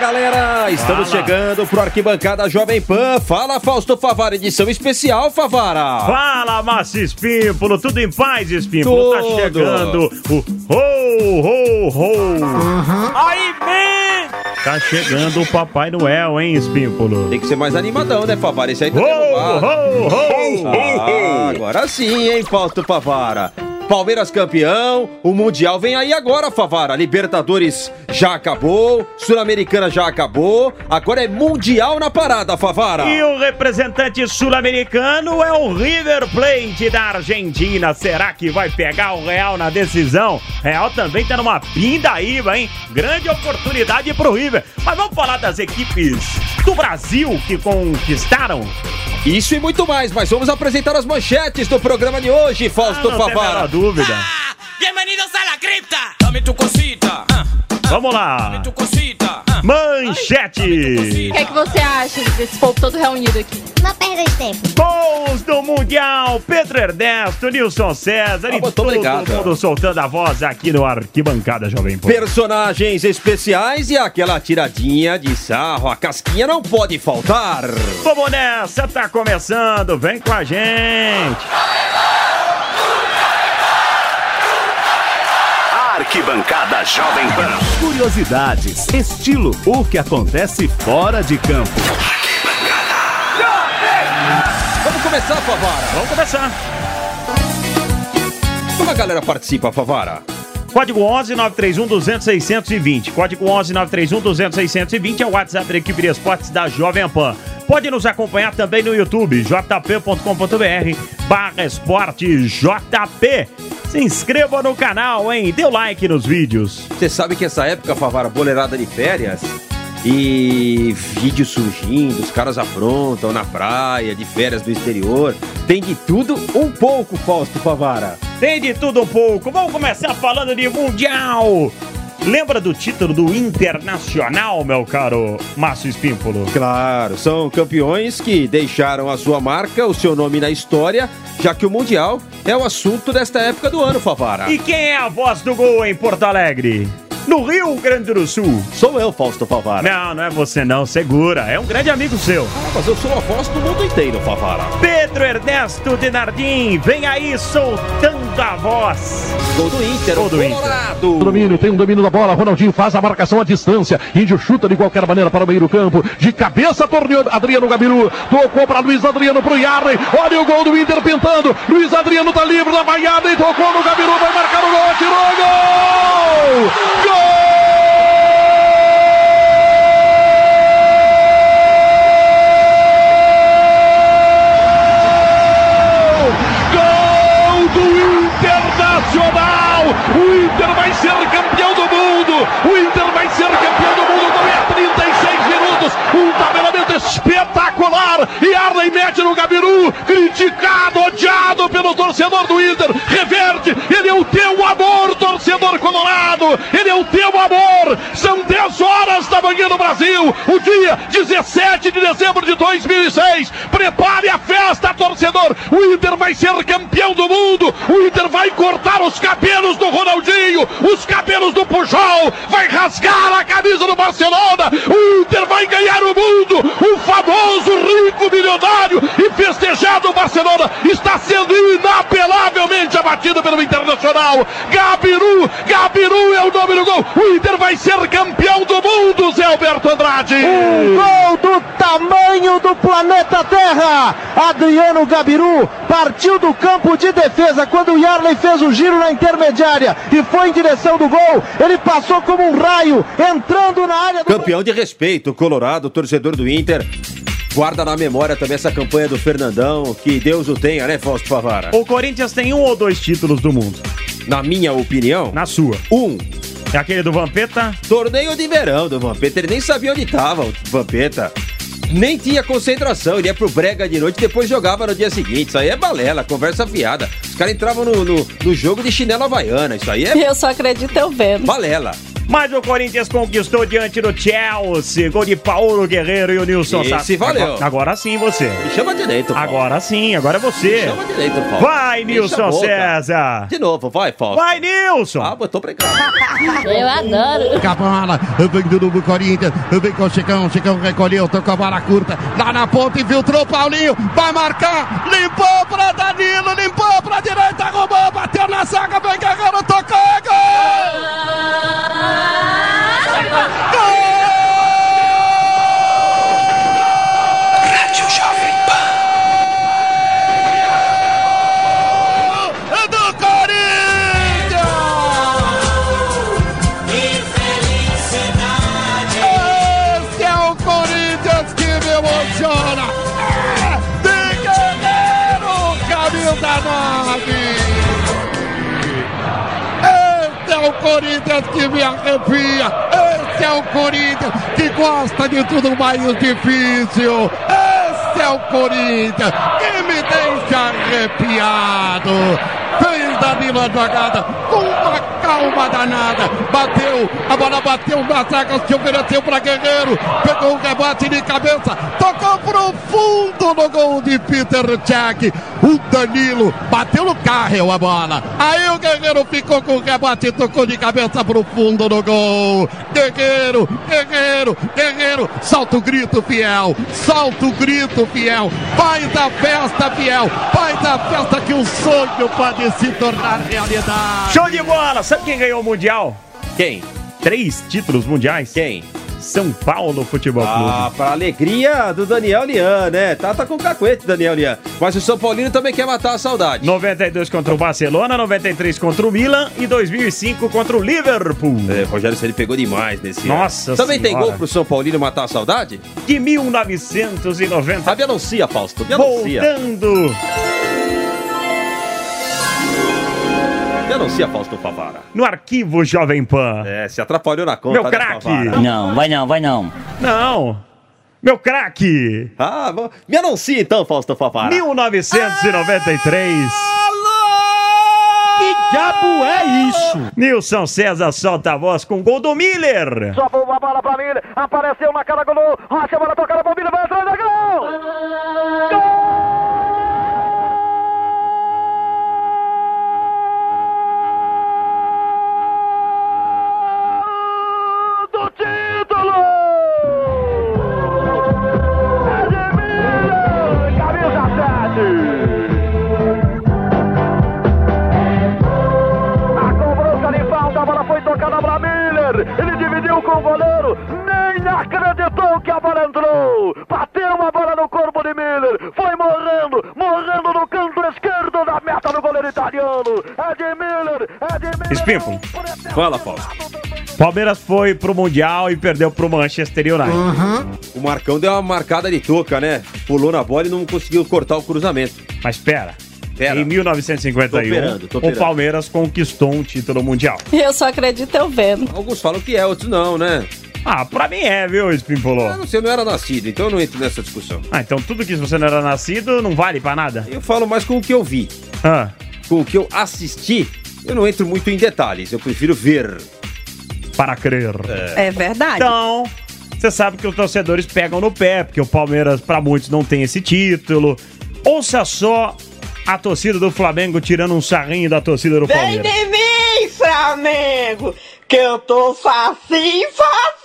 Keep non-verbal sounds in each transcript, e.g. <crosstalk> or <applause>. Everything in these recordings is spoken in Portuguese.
galera! Estamos Fala. chegando pro Arquibancada Jovem Pan. Fala, Fausto Favara, edição especial, Favara! Fala, Márcio Espímpolo, tudo em paz, Espímpolo? Tá Tudo. chegando o ho, ho, ho. Aí vem! Tá chegando o Papai Noel, hein, Espímpolo? Tem que ser mais animadão, né, Favara? Esse aí tá Ho, derrubado. ho, ho. Ah, agora sim, hein, Fausto Favara? Palmeiras campeão, o Mundial vem aí agora, Favara. Libertadores já acabou, Sul-Americana já acabou, agora é Mundial na parada, Favara. E o representante sul-americano é o River Plate da Argentina. Será que vai pegar o Real na decisão? Real também tá numa pindaíba, hein? Grande oportunidade pro River. Mas vamos falar das equipes do Brasil que conquistaram? Isso e muito mais, mas vamos apresentar as manchetes do programa de hoje, Fausto Ah, Favara. Dúvida. <laughs> Bienvenidos a la cripta. Dame tu cosita. Vamos lá. Manchete. O que, é que você acha desse povo todo reunido aqui? Uma perda de tempo. Gols do Mundial, Pedro Ernesto, Nilson César Ah, e muito todo obrigado. mundo soltando a voz aqui no Arquibancada Jovem Pan. Personagens especiais e aquela tiradinha de sarro, a casquinha não pode faltar. Vamos nessa, tá começando, vem com a gente. Arquibancada Jovem Pan. Curiosidades, estilo, o que acontece fora de campo. Vamos começar, Favara. Vamos começar. Como a galera participa, Favara? Código 11 931 200 620. Código 11 931 200 620 é o WhatsApp da equipe de esportes da Jovem Pan. Pode nos acompanhar também no YouTube, jp.com.br barra esporte JP. Se inscreva no canal, hein? Dê like nos vídeos. Você sabe que essa época, Favara, boleirada de férias e vídeo surgindo, os caras aprontam na praia, de férias do exterior. Tem de tudo um pouco, Fausto Favara. Tem de tudo um pouco. Vamos começar falando de Mundial. Lembra do título do Internacional, meu caro Márcio Espímpolo? Claro, são campeões que deixaram a sua marca, o seu nome na história, já que o Mundial é o assunto desta época do ano, Favara. E quem é a voz do gol em Porto Alegre? No Rio Grande do Sul. Sou eu, Fausto Favara. Não, não é você não, segura. É um grande amigo seu. Ah, mas eu sou a voz do mundo inteiro, Favara. Pedro Ernesto Denardim, vem aí soltando a voz. Gol do Inter, Gol do Inter. Colorado. Domínio, tem um domínio da bola. Ronaldinho faz a marcação à distância. Índio chuta de qualquer maneira para o meio do campo. De cabeça, torneou Adriano Gabiru. Tocou para Luiz Adriano pro Yarley. Olha o gol do Inter pintando. Luiz Adriano tá livre da banhada e tocou no Gabiru. Vai marcar o gol. Atirou. Gol! Gol do Internacional! O Inter vai ser campeão do mundo! O Inter vai ser campeão do mundo também há 36 minutos! Um tabelamento espetacular! E Arley mete no Gabiru, criticado, odiado pelo torcedor do Inter, reverte! Ele é o teu amor, torcedor colorado! Ele é o teu amor! São 10 horas da manhã no Brasil, o dia 17 de dezembro de 2006. Prepare a festa, torcedor! O Inter vai ser campeão do mundo! O Inter vai cortar os cabelos do Ronaldinho, os cabelos do Pujol, vai rasgar a camisa do Barcelona! O Inter vai ganhar o mundo! O famoso rico milionário e festejado Barcelona está sendo inapelavelmente abatido pelo Internacional! Gabiru! Gabiru é o nome do gol! O Inter vai ser campeão do mundo, Zé Alberto Andrade! Um gol do tamanho do planeta Terra. Adriano Gabiru partiu do campo de defesa quando o Yarley fez o giro na intermediária e foi em direção do gol. Ele passou como um raio, entrando na área do Campeão de respeito, Colorado, torcedor do Inter. Guarda na memória também essa campanha do Fernandão, que Deus o tenha, né, Fausto Favara? O Corinthians tem um ou dois títulos do mundo. Na minha opinião, Na sua. um. É aquele do Vampeta? Torneio de verão do Vampeta, ele nem sabia onde tava o Vampeta. Nem tinha concentração, ele ia pro brega de noite e depois jogava no dia seguinte. Isso aí é balela, conversa fiada. Os caras entravam no, no, no jogo de chinela havaiana, isso aí é Eu só acredito eu vendo. balela. Mas o Corinthians conquistou diante do Chelsea. Gol de Paulo Guerreiro e o Nilson Esse valeu. Agora, agora sim você. Me chama direito, Paulo. Agora sim, agora é você. Me chama direito, Paulo. Vai, Nilson. César. De novo, vai, Fausto. Vai, Nilson. Ah, botou cá. <laughs> Eu adoro. Cabala, vem do novo Corinthians, vem com o Chicão, Chicão recolheu, tocou a bola curta, lá na ponta, infiltrou Paulinho, vai marcar, limpou pra Danilo, limpou pra direita, roubou, bateu na zaga, vem Guerreiro, tocou, é Rádio Que me arrepia! Esse é o Corinthians que gosta de tudo mais difícil! Esse é o Corinthians que me deixa arrepiado! Fez Danilo a jogada com uma calma danada. Bateu, a bola bateu na zaga, se ofereceu para Guerreiro. Pegou o rebote de cabeça, tocou pro fundo no gol de Peter Cech. O Danilo bateu no carro a bola. Aí o Guerreiro ficou com o rebote tocou de cabeça pro fundo no gol. Guerreiro, Guerreiro, Guerreiro. Solta o grito fiel, solta o grito fiel. Faz a festa fiel, faz a festa que o sonho pode se tornar realidade. Show de bola. Sabe quem ganhou o Mundial? Quem? Três títulos mundiais? Quem? São Paulo Futebol Clube. Ah, pra alegria do Daniel Lian, né? Tá, tá com cacuete, Daniel Lian. Mas o São Paulino também quer matar a saudade. 92 contra o Barcelona, 93 contra o Milan e 2005 contra o Liverpool. É, Rogério Ceni pegou demais nesse Nossa ano. Também tem Senhora. gol pro São Paulino matar a saudade? De 1990. Sabe, anuncia, Fausto. Me anuncia. Voltando Me anuncia, Fausto Favara. no arquivo Jovem Pan. É, se atrapalhou na conta, Meu né, craque. Não, vai não, vai não. Não. Meu craque. Ah, me anuncia então, Fausto Favara. 1993. Que diabo é isso? Nilson César solta a voz com gol do Miller. Sobou uma bola pra Miller, apareceu na cara do gol, Rocha, a bola tocada pra Miller, vai atrás gol! Gol morrendo, morrendo no canto esquerdo da meta do goleiro italiano. É de Miller, de Miller. Espinfo. Fala, Fausto. Palmeiras foi pro Mundial e perdeu pro Manchester United. O Marcão deu uma marcada de touca, né? Pulou na bola e não conseguiu cortar o cruzamento. Mas espera. Pera. Em 1951, Tô operando, tô o. Palmeiras conquistou um título mundial. Eu só acredito eu vendo. Alguns falam que é, outros não, né? Ah, pra mim é, viu, Espinfolô? Eu não sei, eu não era nascido, então eu não entro nessa discussão. Ah, então tudo que você não era nascido não vale pra nada? Eu falo mais com o que eu vi. Ah, Com o que eu assisti, eu não entro muito em detalhes. Eu prefiro ver. para crer. É verdade. Então, você sabe que os torcedores pegam no pé, porque o Palmeiras, pra muitos, não tem esse título. Ouça só a torcida do Flamengo tirando um sarrinho da torcida do Vem Palmeiras. de mim, Flamengo, que eu tô facinho, facinho.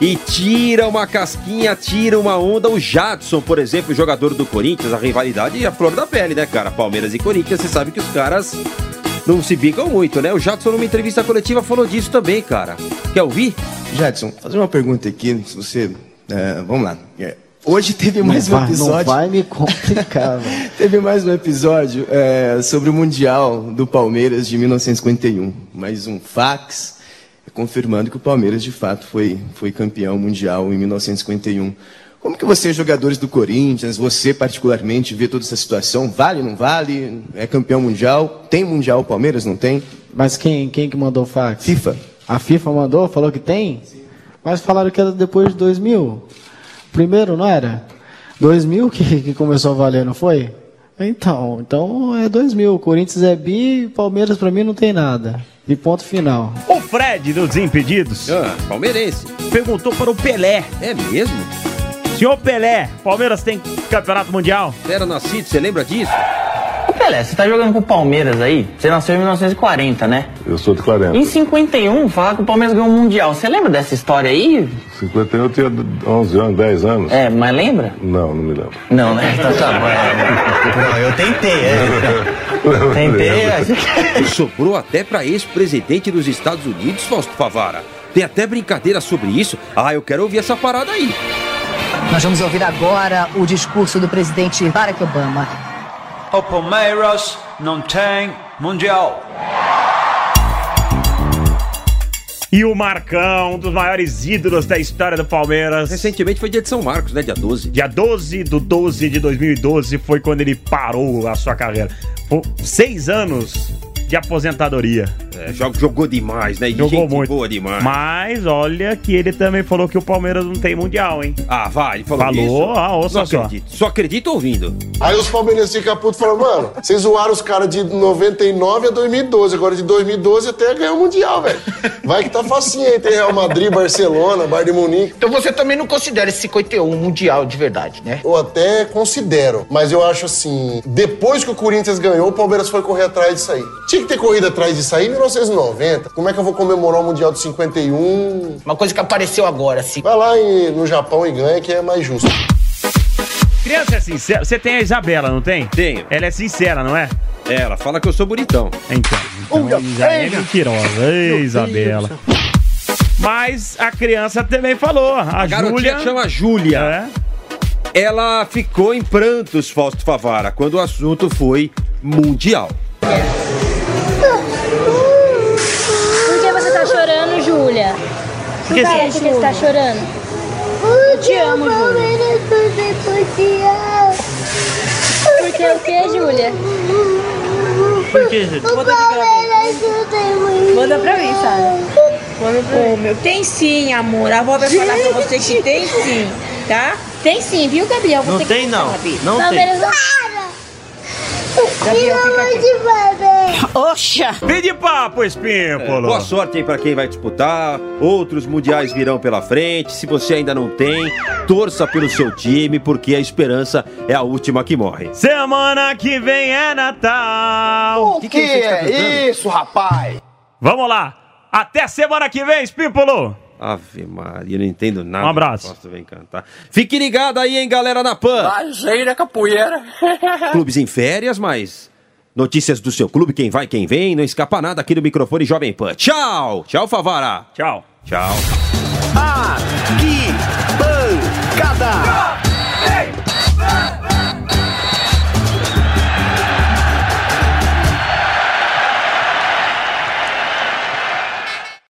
e tira uma casquinha, tira uma onda. O Jadson, por exemplo, jogador do Corinthians, a rivalidade é a flor da pele, né, cara? Palmeiras e Corinthians, você sabe que os caras não se bicam muito, né? O Jadson, numa entrevista coletiva, falou disso também, cara. Quer ouvir? Jadson, fazer uma pergunta aqui, se você. é, vamos lá. É, hoje teve mais um episódio. Não vai me complicar, <laughs> velho. Teve mais um episódio é, sobre o Mundial do Palmeiras de 1951. Mais um fax confirmando que o Palmeiras de fato foi, foi campeão mundial em 1951. Como que vocês, jogadores do Corinthians, você particularmente, vê toda essa situação? Vale, não vale? É campeão mundial? Tem mundial o Palmeiras, não tem? Mas quem, quem que mandou o fax? FIFA. A FIFA mandou? Falou que tem? Mas falaram que era depois de 2000. Primeiro, não era? 2000 que, que começou a valer, não foi? Então, então é 2000. Corinthians é bi, Palmeiras pra mim não tem nada. E ponto final. O Fred dos Impedidos Ah, palmeirense. perguntou para o Pelé. É mesmo? Senhor Pelé, Palmeiras tem campeonato mundial? Era nascido, você lembra disso? Pelé, você tá jogando com o Palmeiras aí? Você nasceu em 1940, né? Eu sou de 40. Em 51, falar que o Palmeiras ganhou o Mundial. Você lembra dessa história aí? 51 eu tinha 11 anos, 10 anos. É, mas lembra? Não, não me lembro. Não, né? Então tá bom. <laughs> Não, eu tentei, é. Tentei, é. Sobrou até pra ex-presidente dos Estados Unidos, Fausto Favara. Tem até brincadeira sobre isso. Ah, eu quero ouvir essa parada aí. Nós vamos ouvir agora o discurso do presidente Barack Obama. O Palmeiras não tem mundial. E o Marcão, um dos maiores ídolos da história do Palmeiras. Recentemente foi dia de São Marcos, né? Dia 12. Dia 12 do 12 de 2012 foi quando ele parou a sua carreira. Por seis anos de aposentadoria. É, jog- jogou demais, né? E Jogou gente muito. boa demais. Mas olha que ele também falou que o Palmeiras não tem mundial, hein? Ah, vai, ele falou Falou, isso. ah, ouça Não só. acredito. Só acredito ouvindo. Aí os palmeirenses ficam putos e falam, mano, vocês zoaram os caras de 99 a 2012, agora de 2012 até ganhar o Mundial, velho. Vai que tá facinho aí, tem Real Madrid, Barcelona, Bayern de Munique. Então você também não considera esse 51 um mundial de verdade, né? Eu até considero, mas eu acho assim, depois que o Corinthians ganhou, o Palmeiras foi correr atrás disso aí. Tinha que ter corrido atrás disso aí em 1990. Como é que eu vou comemorar o Mundial de 51? Uma coisa que apareceu agora, assim. Vai lá em- no Japão e ganha, que é mais justo. Criança é sincera. Você tem a Isabela, não tem? Tenho. Ela é sincera, não é? É, ela fala que eu sou bonitão. Então, então já é mentirosa. Ei, Isabela. Mas a criança também falou. A, A Júlia. chama Júlia. É. Ela ficou em prantos, Fausto Favara, quando o assunto foi mundial. Por Júlia? Por que você- você tá chorando? Eu te amo, Júlia. Porque o que, Júlia? Por que, Júlia? Manda pra mim, Sara. Manda pra mim. meu, tem sim, amor. A avó vai falar pra você que tem sim, tá? Tem sim, viu, Gabriel? Você Não tem, não. sabe. Não tem. Palmeiras não- Gabriel, fica aqui. Oxa! Vem de papo, Espímpolo. Boa sorte aí pra quem vai disputar. Outros mundiais virão pela frente. Se você ainda não tem, torça pelo seu time, porque a esperança é a última que morre. Semana que vem é Natal. O que, que você está cantando? isso, rapaz? Vamos lá. Até semana que vem, Espímpolo. Ave Maria, eu não entendo nada. Um abraço. Posso vem cantar. Fique ligado aí, hein, galera na Pan. Bajeira capoeira. <laughs> Clubes em férias, mas notícias do seu clube, quem vai, quem vem, não escapa nada aqui do microfone Jovem Pan. Tchau! Tchau, Favara! Tchau. Tchau. Arquibancada.